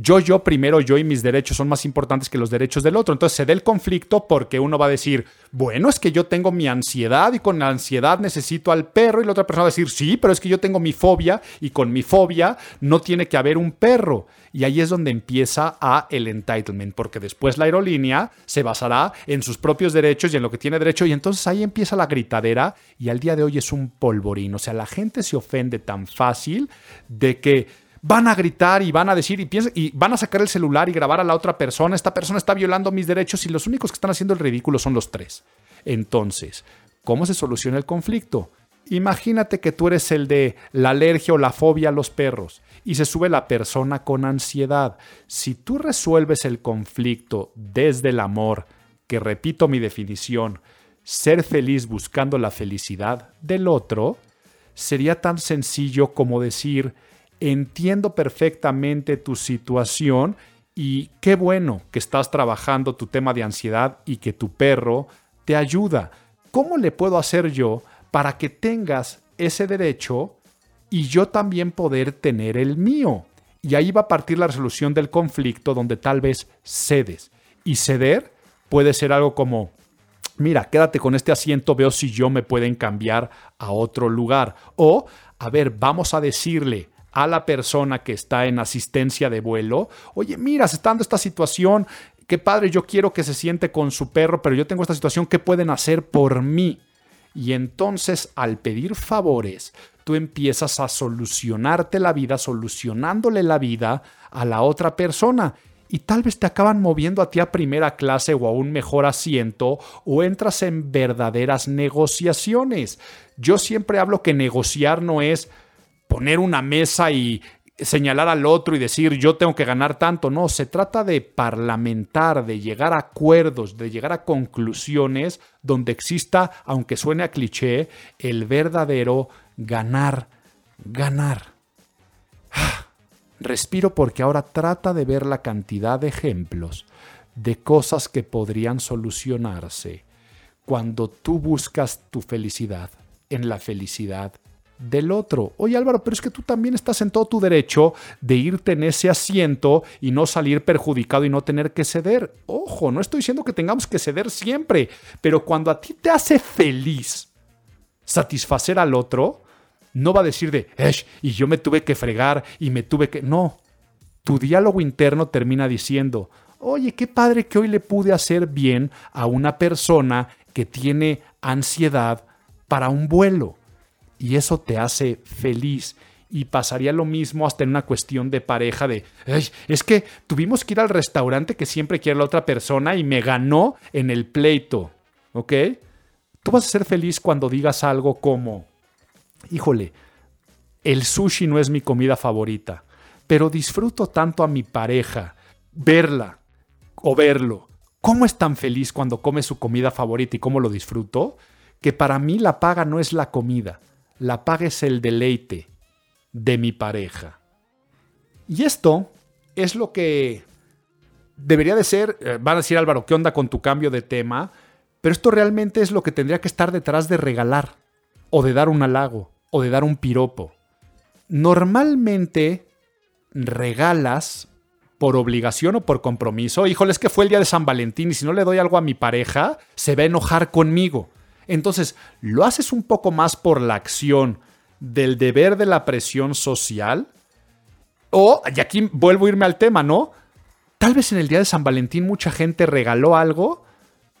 yo, yo primero, yo y mis derechos son más importantes que los derechos del otro. Entonces se da el conflicto porque uno va a decir, bueno, es que yo tengo mi ansiedad y con la ansiedad necesito al perro y la otra persona va a decir, sí, pero es que yo tengo mi fobia y con mi fobia no tiene que haber un perro. Y ahí es donde empieza a el entitlement, porque después la aerolínea se basará en sus propios derechos y en lo que tiene derecho y entonces ahí empieza la gritadera y al día de hoy es un polvorín. O sea, la gente se ofende tan fácil de que van a gritar y van a decir y, y van a sacar el celular y grabar a la otra persona. Esta persona está violando mis derechos y los únicos que están haciendo el ridículo son los tres. Entonces, ¿cómo se soluciona el conflicto? Imagínate que tú eres el de la alergia o la fobia a los perros y se sube la persona con ansiedad. Si tú resuelves el conflicto desde el amor, que repito mi definición, ser feliz buscando la felicidad del otro, sería tan sencillo como decir, entiendo perfectamente tu situación y qué bueno que estás trabajando tu tema de ansiedad y que tu perro te ayuda. ¿Cómo le puedo hacer yo para que tengas ese derecho y yo también poder tener el mío? Y ahí va a partir la resolución del conflicto donde tal vez cedes. Y ceder puede ser algo como, mira, quédate con este asiento, veo si yo me pueden cambiar a otro lugar. O, a ver, vamos a decirle a la persona que está en asistencia de vuelo, oye, mira, se está dando esta situación, qué padre, yo quiero que se siente con su perro, pero yo tengo esta situación, ¿qué pueden hacer por mí? Y entonces al pedir favores, tú empiezas a solucionarte la vida, solucionándole la vida a la otra persona. Y tal vez te acaban moviendo a ti a primera clase o a un mejor asiento o entras en verdaderas negociaciones. Yo siempre hablo que negociar no es poner una mesa y señalar al otro y decir yo tengo que ganar tanto. No, se trata de parlamentar, de llegar a acuerdos, de llegar a conclusiones donde exista, aunque suene a cliché, el verdadero ganar, ganar. Respiro porque ahora trata de ver la cantidad de ejemplos de cosas que podrían solucionarse cuando tú buscas tu felicidad en la felicidad del otro. Oye Álvaro, pero es que tú también estás en todo tu derecho de irte en ese asiento y no salir perjudicado y no tener que ceder. Ojo, no estoy diciendo que tengamos que ceder siempre, pero cuando a ti te hace feliz satisfacer al otro, no va a decir de, y yo me tuve que fregar y me tuve que... No, tu diálogo interno termina diciendo, oye, qué padre que hoy le pude hacer bien a una persona que tiene ansiedad para un vuelo. Y eso te hace feliz. Y pasaría lo mismo hasta en una cuestión de pareja de, es que tuvimos que ir al restaurante que siempre quiere la otra persona y me ganó en el pleito. ¿Ok? Tú vas a ser feliz cuando digas algo como, híjole, el sushi no es mi comida favorita, pero disfruto tanto a mi pareja verla o verlo. ¿Cómo es tan feliz cuando come su comida favorita y cómo lo disfruto? Que para mí la paga no es la comida, la paga es el deleite de mi pareja. Y esto es lo que debería de ser, eh, van a decir Álvaro, ¿qué onda con tu cambio de tema? Pero esto realmente es lo que tendría que estar detrás de regalar, o de dar un halago, o de dar un piropo. Normalmente regalas por obligación o por compromiso. Híjole, es que fue el día de San Valentín y si no le doy algo a mi pareja, se va a enojar conmigo. Entonces, lo haces un poco más por la acción del deber de la presión social. O, y aquí vuelvo a irme al tema, ¿no? Tal vez en el día de San Valentín mucha gente regaló algo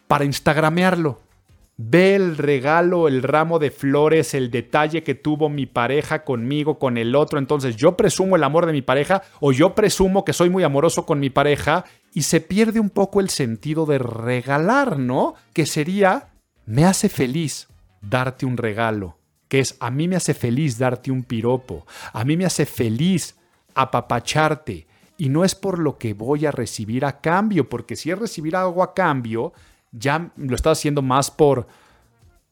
para instagramearlo. Ve el regalo, el ramo de flores, el detalle que tuvo mi pareja conmigo, con el otro. Entonces yo presumo el amor de mi pareja o yo presumo que soy muy amoroso con mi pareja y se pierde un poco el sentido de regalar, ¿no? Que sería, me hace feliz darte un regalo, que es, a mí me hace feliz darte un piropo, a mí me hace feliz apapacharte. Y no es por lo que voy a recibir a cambio, porque si es recibir algo a cambio, ya lo estás haciendo más por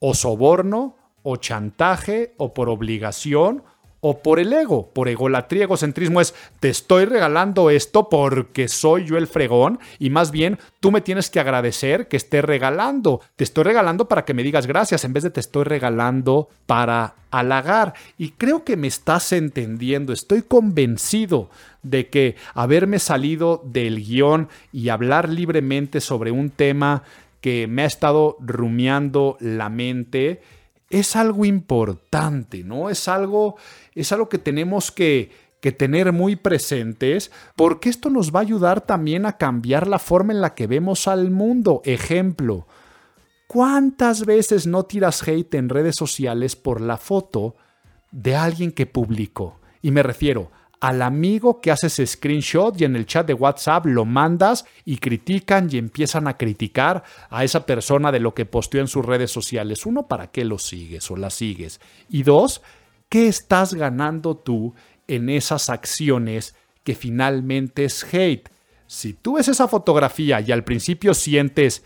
o soborno, o chantaje, o por obligación, o por el ego, por egolatría, egocentrismo es te estoy regalando esto porque soy yo el fregón y más bien tú me tienes que agradecer que esté regalando. Te estoy regalando para que me digas gracias en vez de te estoy regalando para halagar. Y creo que me estás entendiendo, estoy convencido de que haberme salido del guion y hablar libremente sobre un tema que me ha estado rumiando la mente, es algo importante, ¿no? Es algo, es algo que tenemos que, que tener muy presentes porque esto nos va a ayudar también a cambiar la forma en la que vemos al mundo. Ejemplo, ¿cuántas veces no tiras hate en redes sociales por la foto de alguien que publicó? Y me refiero al amigo que haces screenshot y en el chat de WhatsApp lo mandas y critican y empiezan a criticar a esa persona de lo que posteó en sus redes sociales. Uno, ¿para qué lo sigues o la sigues? Y dos, ¿qué estás ganando tú en esas acciones que finalmente es hate? Si tú ves esa fotografía y al principio sientes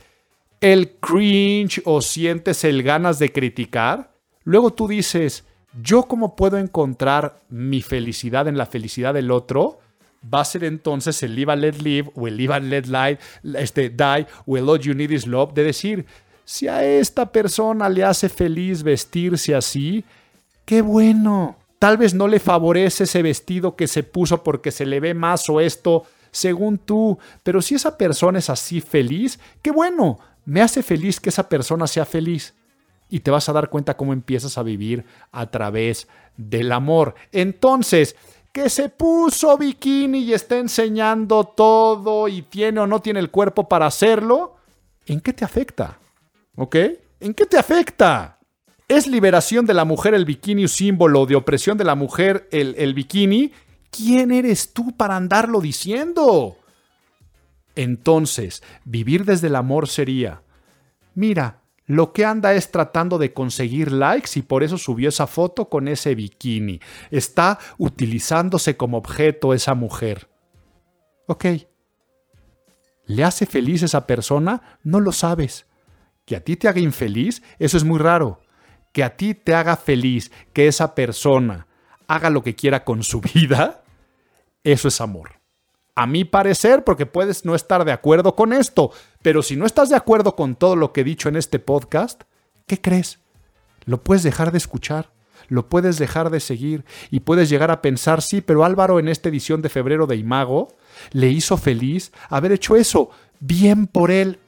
el cringe o sientes el ganas de criticar, luego tú dices, yo cómo puedo encontrar mi felicidad en la felicidad del otro, va a ser entonces el live and let live o el live and let este, die o el all you need is love, de decir, si a esta persona le hace feliz vestirse así, qué bueno. Tal vez no le favorece ese vestido que se puso porque se le ve más o esto, según tú, pero si esa persona es así feliz, qué bueno, me hace feliz que esa persona sea feliz y te vas a dar cuenta cómo empiezas a vivir a través del amor. Entonces, que se puso bikini y está enseñando todo y tiene o no tiene el cuerpo para hacerlo, ¿en qué te afecta? ¿Ok? ¿En qué te afecta? ¿Es liberación de la mujer el bikini un símbolo de opresión de la mujer el, el bikini? ¿Quién eres tú para andarlo diciendo? Entonces, vivir desde el amor sería, mira, lo que anda es tratando de conseguir likes y por eso subió esa foto con ese bikini. Está utilizándose como objeto esa mujer. Ok. ¿Le hace feliz esa persona? No lo sabes. Que a ti te haga infeliz, eso es muy raro. Que a ti te haga feliz que esa persona haga lo que quiera con su vida, eso es amor a mi parecer, porque puedes no estar de acuerdo con esto, pero si no estás de acuerdo con todo lo que he dicho en este podcast, ¿qué crees? Lo puedes dejar de escuchar, lo puedes dejar de seguir y puedes llegar a pensar, sí, pero Álvaro en esta edición de febrero de Imago le hizo feliz haber hecho eso. Bien por él.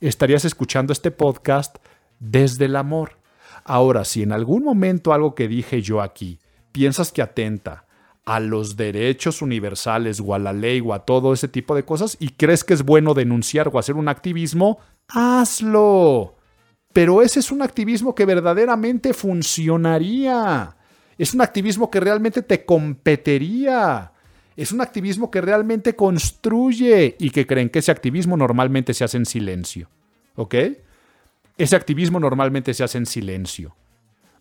Estarías escuchando este podcast desde el amor. Ahora, si en algún momento algo que dije yo aquí piensas que atenta a los derechos universales o a la ley o a todo ese tipo de cosas y crees que es bueno denunciar o hacer un activismo, hazlo. Pero ese es un activismo que verdaderamente funcionaría. Es un activismo que realmente te competería. Es un activismo que realmente construye y que creen que ese activismo normalmente se hace en silencio. ¿Ok? Ese activismo normalmente se hace en silencio.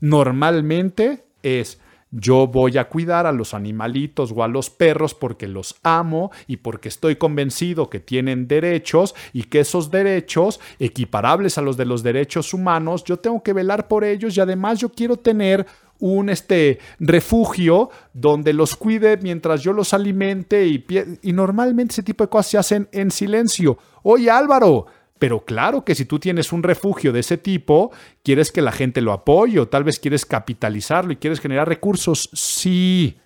Normalmente es yo voy a cuidar a los animalitos o a los perros porque los amo y porque estoy convencido que tienen derechos y que esos derechos, equiparables a los de los derechos humanos, yo tengo que velar por ellos y además yo quiero tener un este, refugio donde los cuide mientras yo los alimente y, y normalmente ese tipo de cosas se hacen en silencio. Oye Álvaro, pero claro que si tú tienes un refugio de ese tipo, quieres que la gente lo apoye o tal vez quieres capitalizarlo y quieres generar recursos. Sí.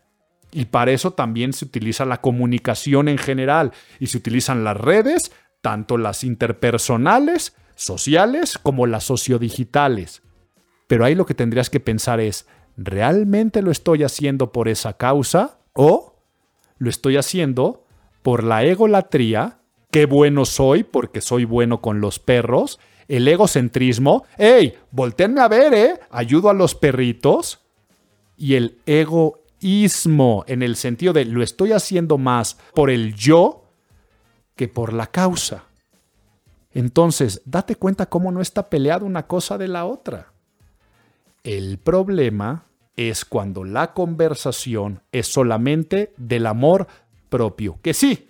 Y para eso también se utiliza la comunicación en general y se utilizan las redes, tanto las interpersonales, sociales, como las sociodigitales. Pero ahí lo que tendrías que pensar es, ¿realmente lo estoy haciendo por esa causa? ¿O lo estoy haciendo por la egolatría qué bueno soy porque soy bueno con los perros, el egocentrismo, ¡Ey! Voltenme a ver, ¿eh? Ayudo a los perritos. Y el egoísmo, en el sentido de lo estoy haciendo más por el yo que por la causa. Entonces, date cuenta cómo no está peleada una cosa de la otra. El problema es cuando la conversación es solamente del amor propio, que sí,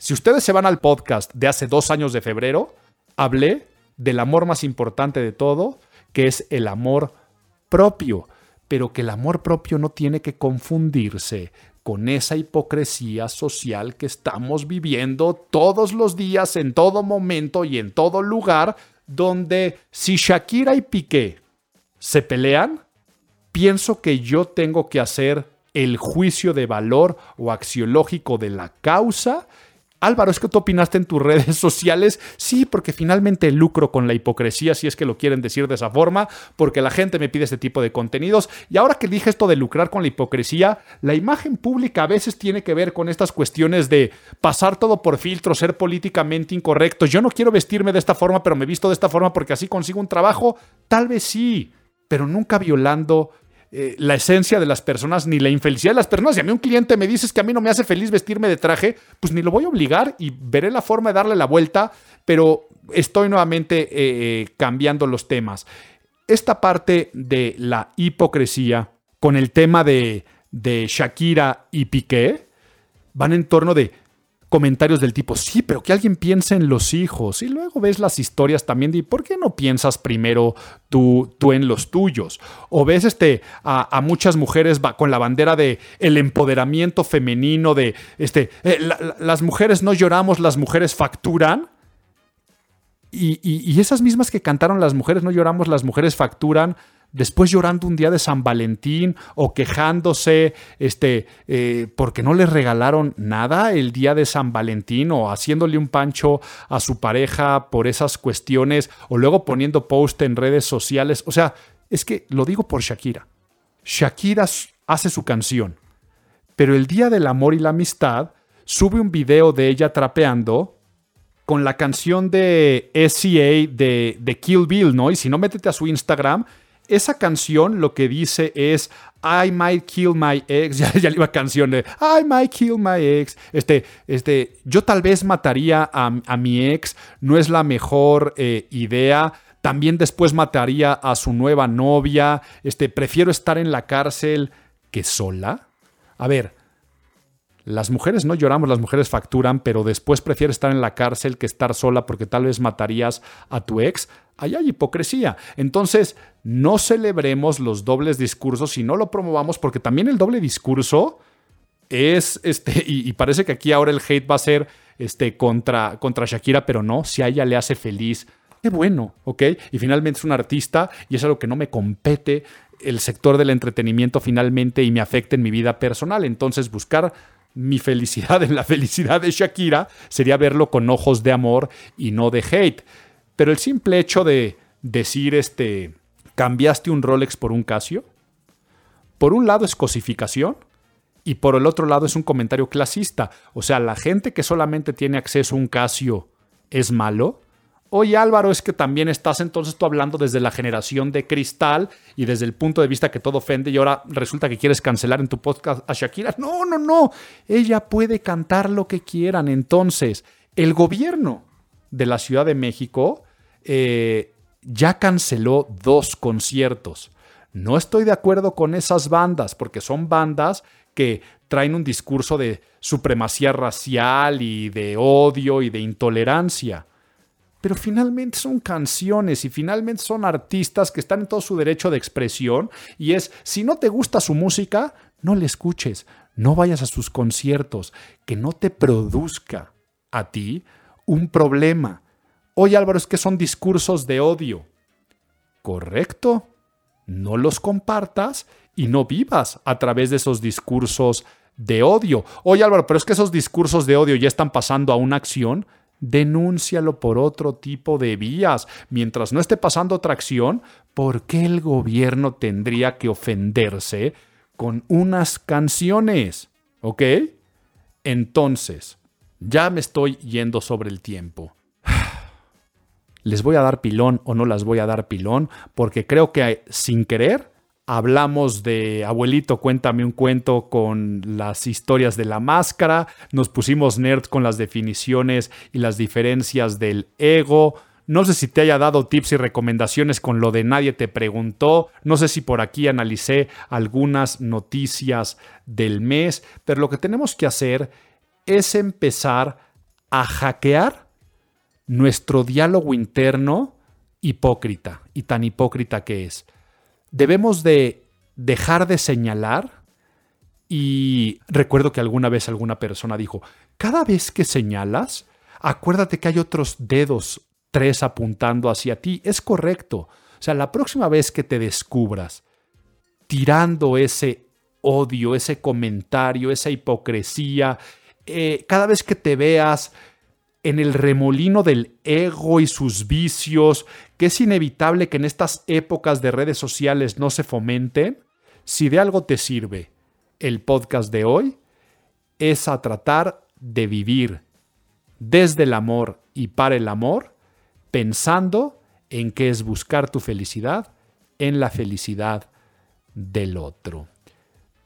si ustedes se van al podcast de hace dos años de febrero, hablé del amor más importante de todo, que es el amor propio, pero que el amor propio no tiene que confundirse con esa hipocresía social que estamos viviendo todos los días, en todo momento y en todo lugar, donde si Shakira y Piqué se pelean, pienso que yo tengo que hacer el juicio de valor o axiológico de la causa Álvaro, ¿es que tú opinaste en tus redes sociales? Sí, porque finalmente lucro con la hipocresía, si es que lo quieren decir de esa forma, porque la gente me pide este tipo de contenidos. Y ahora que dije esto de lucrar con la hipocresía, la imagen pública a veces tiene que ver con estas cuestiones de pasar todo por filtro, ser políticamente incorrecto. Yo no quiero vestirme de esta forma, pero me visto de esta forma porque así consigo un trabajo. Tal vez sí, pero nunca violando eh, la esencia de las personas ni la infelicidad de las personas. Si a mí un cliente me dice que a mí no me hace feliz vestirme de traje, pues ni lo voy a obligar y veré la forma de darle la vuelta, pero estoy nuevamente eh, eh, cambiando los temas. Esta parte de la hipocresía con el tema de, de Shakira y Piqué van en torno de comentarios del tipo, sí, pero que alguien piense en los hijos. Y luego ves las historias también de, ¿por qué no piensas primero tú, tú en los tuyos? O ves este, a, muchas mujeres con la bandera de el empoderamiento femenino, de, este, eh, las mujeres no lloramos, las mujeres facturan. Y, y esas mismas que cantaron las mujeres no lloramos, las mujeres facturan después llorando un día de San Valentín o quejándose este, eh, porque no les regalaron nada el día de San Valentín o haciéndole un pancho a su pareja por esas cuestiones o luego poniendo post en redes sociales. O sea, es que lo digo por Shakira. Shakira hace su canción, pero el día del amor y la amistad sube un video de ella trapeando con la canción de SCA de, de Kill Bill, ¿no? Y si no, métete a su Instagram esa canción lo que dice es I might kill my ex. Ya, ya le iba canción de I might kill my ex. Este, este, yo tal vez mataría a, mi ex. No es la mejor eh, idea. También después mataría a su nueva novia. Este, prefiero estar en la cárcel que sola. A ver, las mujeres no lloramos, las mujeres facturan, pero después prefiere estar en la cárcel que estar sola porque tal vez matarías a tu ex. Ahí hay hipocresía. Entonces, no celebremos los dobles discursos y no lo promovamos porque también el doble discurso es, este, y, parece que aquí ahora el hate va a ser este, contra, contra Shakira, pero no, si a ella le hace feliz, qué bueno, ¿ok? Y finalmente es un artista y es algo que no me compete el sector del entretenimiento finalmente y me afecte en mi vida personal. Entonces buscar mi felicidad en la felicidad de Shakira sería verlo con ojos de amor y no de hate. Pero el simple hecho de decir este, cambiaste un Rolex por un Casio, por un lado es cosificación y por el otro lado es un comentario clasista. O sea, la gente que solamente tiene acceso a un Casio es malo. Oye Álvaro, es que también estás entonces tú hablando desde la generación de cristal y desde el punto de vista que todo ofende y ahora resulta que quieres cancelar en tu podcast a Shakira. No, no, no. Ella puede cantar lo que quieran. Entonces, el gobierno de la Ciudad de México eh, ya canceló dos conciertos. No estoy de acuerdo con esas bandas porque son bandas que traen un discurso de supremacía racial y de odio y de intolerancia pero finalmente son canciones y finalmente son artistas que están en todo su derecho de expresión y es, si no te gusta su música, no le escuches, no vayas a sus conciertos, que no te produzca a ti un problema. Oye Álvaro, es que son discursos de odio. Correcto, no los compartas y no vivas a través de esos discursos de odio. Oye Álvaro, pero es que esos discursos de odio ya están pasando a una acción denúncialo por otro tipo de vías. Mientras no esté pasando otra acción, ¿por qué el gobierno tendría que ofenderse con unas canciones? ¿Ok? Entonces, ya me estoy yendo sobre el tiempo. ¿Les voy a dar pilón o no las voy a dar pilón? Porque creo que sin querer hablamos de abuelito, cuéntame un cuento con las historias de la máscara, nos pusimos nerd con las definiciones y las diferencias del ego. No sé si te haya dado tips y recomendaciones con lo de nadie te preguntó. No sé si por aquí analicé algunas noticias del mes, pero lo que tenemos que hacer es empezar a hackear nuestro diálogo interno hipócrita y tan hipócrita que es debemos de dejar de señalar y recuerdo que alguna vez alguna persona dijo, cada vez que señalas, acuérdate que hay otros dedos, tres apuntando hacia ti. Es correcto. O sea, la próxima vez que te descubras tirando ese odio, ese comentario, esa hipocresía, eh, cada vez que te veas en el remolino del ego y sus vicios, que es inevitable que en estas épocas de redes sociales no se fomenten, si de algo te sirve el podcast de hoy, es a tratar de vivir desde el amor y para el amor, pensando en que es buscar tu felicidad en la felicidad del otro.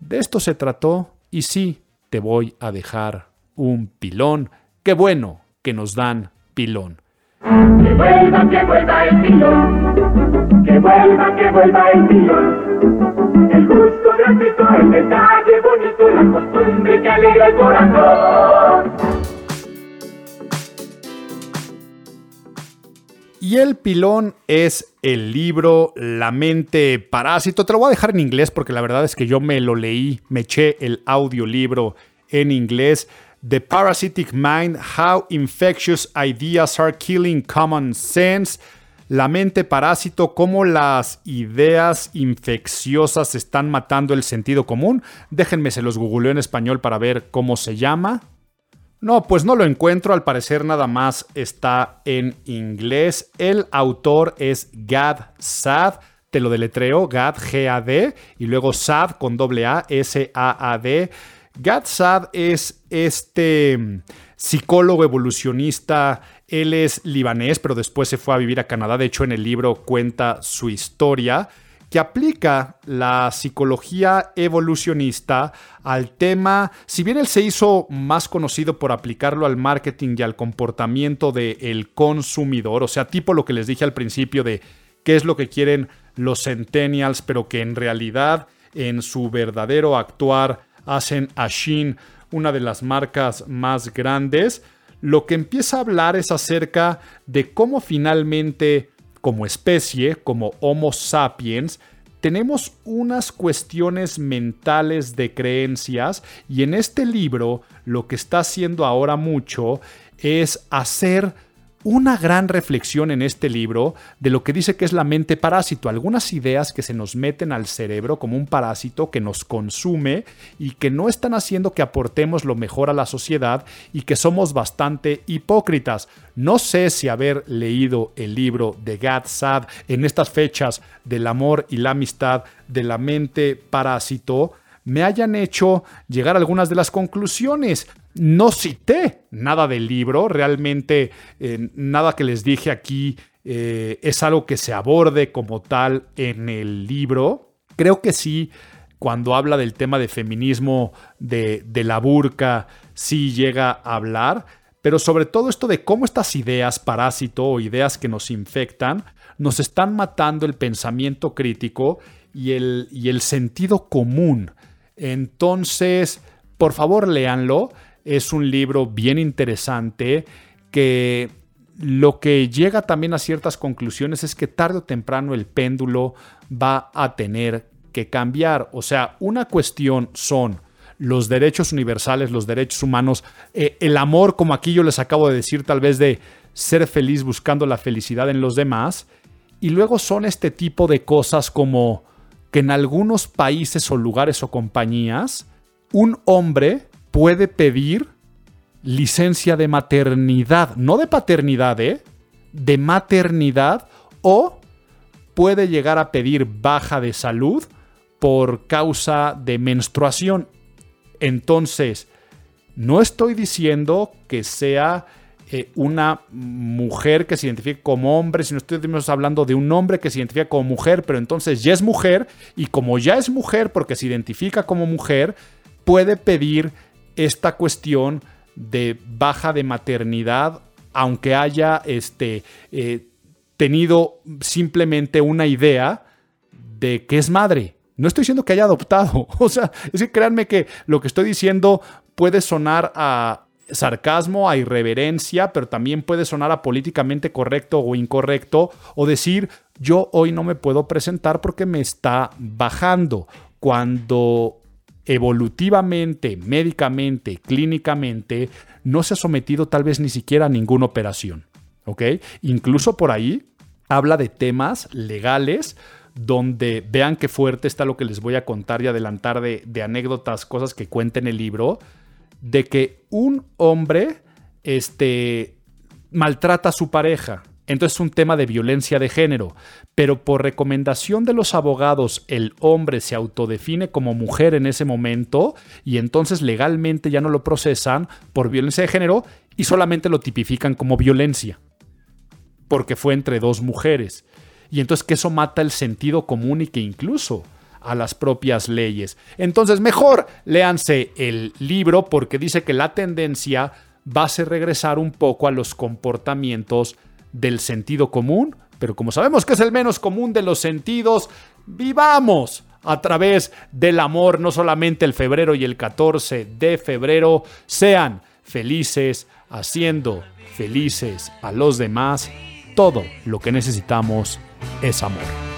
De esto se trató y sí, te voy a dejar un pilón. Qué bueno que nos dan pilón. Que vuelva, que vuelva el pilón. Que vuelva, que vuelva el pilón. El gusto gratuito, el detalle bonito, la costumbre que alegra el corazón. Y el pilón es el libro La mente parásito. Te lo voy a dejar en inglés porque la verdad es que yo me lo leí, me eché el audiolibro en inglés. The Parasitic Mind, How Infectious Ideas Are Killing Common Sense. La mente parásito, cómo las ideas infecciosas están matando el sentido común. Déjenme se los googleo en español para ver cómo se llama. No, pues no lo encuentro, al parecer nada más está en inglés. El autor es Gad Sad, te lo deletreo, Gad G-A-D, y luego Sad con doble A, S-A-A-D. Saad es este mm, psicólogo evolucionista. Él es libanés, pero después se fue a vivir a Canadá. De hecho, en el libro cuenta su historia que aplica la psicología evolucionista al tema, si bien él se hizo más conocido por aplicarlo al marketing y al comportamiento del consumidor, o sea, tipo lo que les dije al principio de qué es lo que quieren los centennials, pero que en realidad en su verdadero actuar hacen a Shein una de las marcas más grandes, lo que empieza a hablar es acerca de cómo finalmente, como especie, como Homo sapiens, tenemos unas cuestiones mentales de creencias y en este libro lo que está haciendo ahora mucho es hacer una gran reflexión en este libro de lo que dice que es la mente parásito, algunas ideas que se nos meten al cerebro como un parásito que nos consume y que no están haciendo que aportemos lo mejor a la sociedad y que somos bastante hipócritas. No sé si haber leído el libro de Gad Sad en estas fechas del amor y la amistad de la mente parásito me hayan hecho llegar algunas de las conclusiones. No cité nada del libro, realmente eh, nada que les dije aquí eh, es algo que se aborde como tal en el libro. Creo que sí, cuando habla del tema de feminismo de, la burka, sí llega a hablar, pero sobre todo esto de cómo estas ideas parásito o ideas que nos infectan nos están matando el pensamiento crítico y el sentido común. Entonces, por favor, léanlo. Es un libro bien interesante que lo que llega también a ciertas conclusiones es que tarde o temprano el péndulo va a tener que cambiar. O sea, una cuestión son los derechos universales, los derechos humanos, eh, el amor, como aquí yo les acabo de decir, tal vez de ser feliz buscando la felicidad en los demás. Y luego son este tipo de cosas como que en algunos países o lugares o compañías un hombre puede pedir licencia de maternidad, no de paternidad, ¿eh? de maternidad o puede llegar a pedir baja de salud por causa de menstruación. Entonces, no estoy diciendo que sea eh, una mujer que se identifique como hombre, si no estamos hablando de un hombre que se identifica como mujer, pero entonces ya es mujer y como ya es mujer porque se identifica como mujer, puede pedir esta cuestión de baja de maternidad, aunque haya este, eh, tenido simplemente una idea de que es madre. No estoy diciendo que haya adoptado. O sea, es que créanme que lo que estoy diciendo puede sonar a, sarcasmo, a irreverencia, pero también puede sonar a políticamente correcto o incorrecto, o decir, yo hoy no me puedo presentar porque me está bajando, cuando evolutivamente, médicamente, clínicamente, no se ha sometido tal vez ni siquiera a ninguna operación. ¿Ok? Incluso por ahí habla de temas legales donde vean qué fuerte está lo que les voy a contar y adelantar de, de anécdotas, cosas que cuenta en el libro de que un hombre este, maltrata a su pareja. Entonces es un tema de violencia de género. Pero por recomendación de los abogados, el hombre se autodefine como mujer en ese momento y entonces legalmente ya no lo procesan por violencia de género y solamente lo tipifican como violencia. Porque fue entre dos mujeres. Y entonces que eso mata el sentido común y que incluso a las propias leyes. Entonces, mejor léanse el libro porque dice que la tendencia va a ser regresar un poco a los comportamientos del sentido común, pero como sabemos que es el menos común de los sentidos, vivamos a través del amor, no solamente el febrero y el 14 de febrero, sean felices haciendo felices a los demás. Todo lo que necesitamos es amor.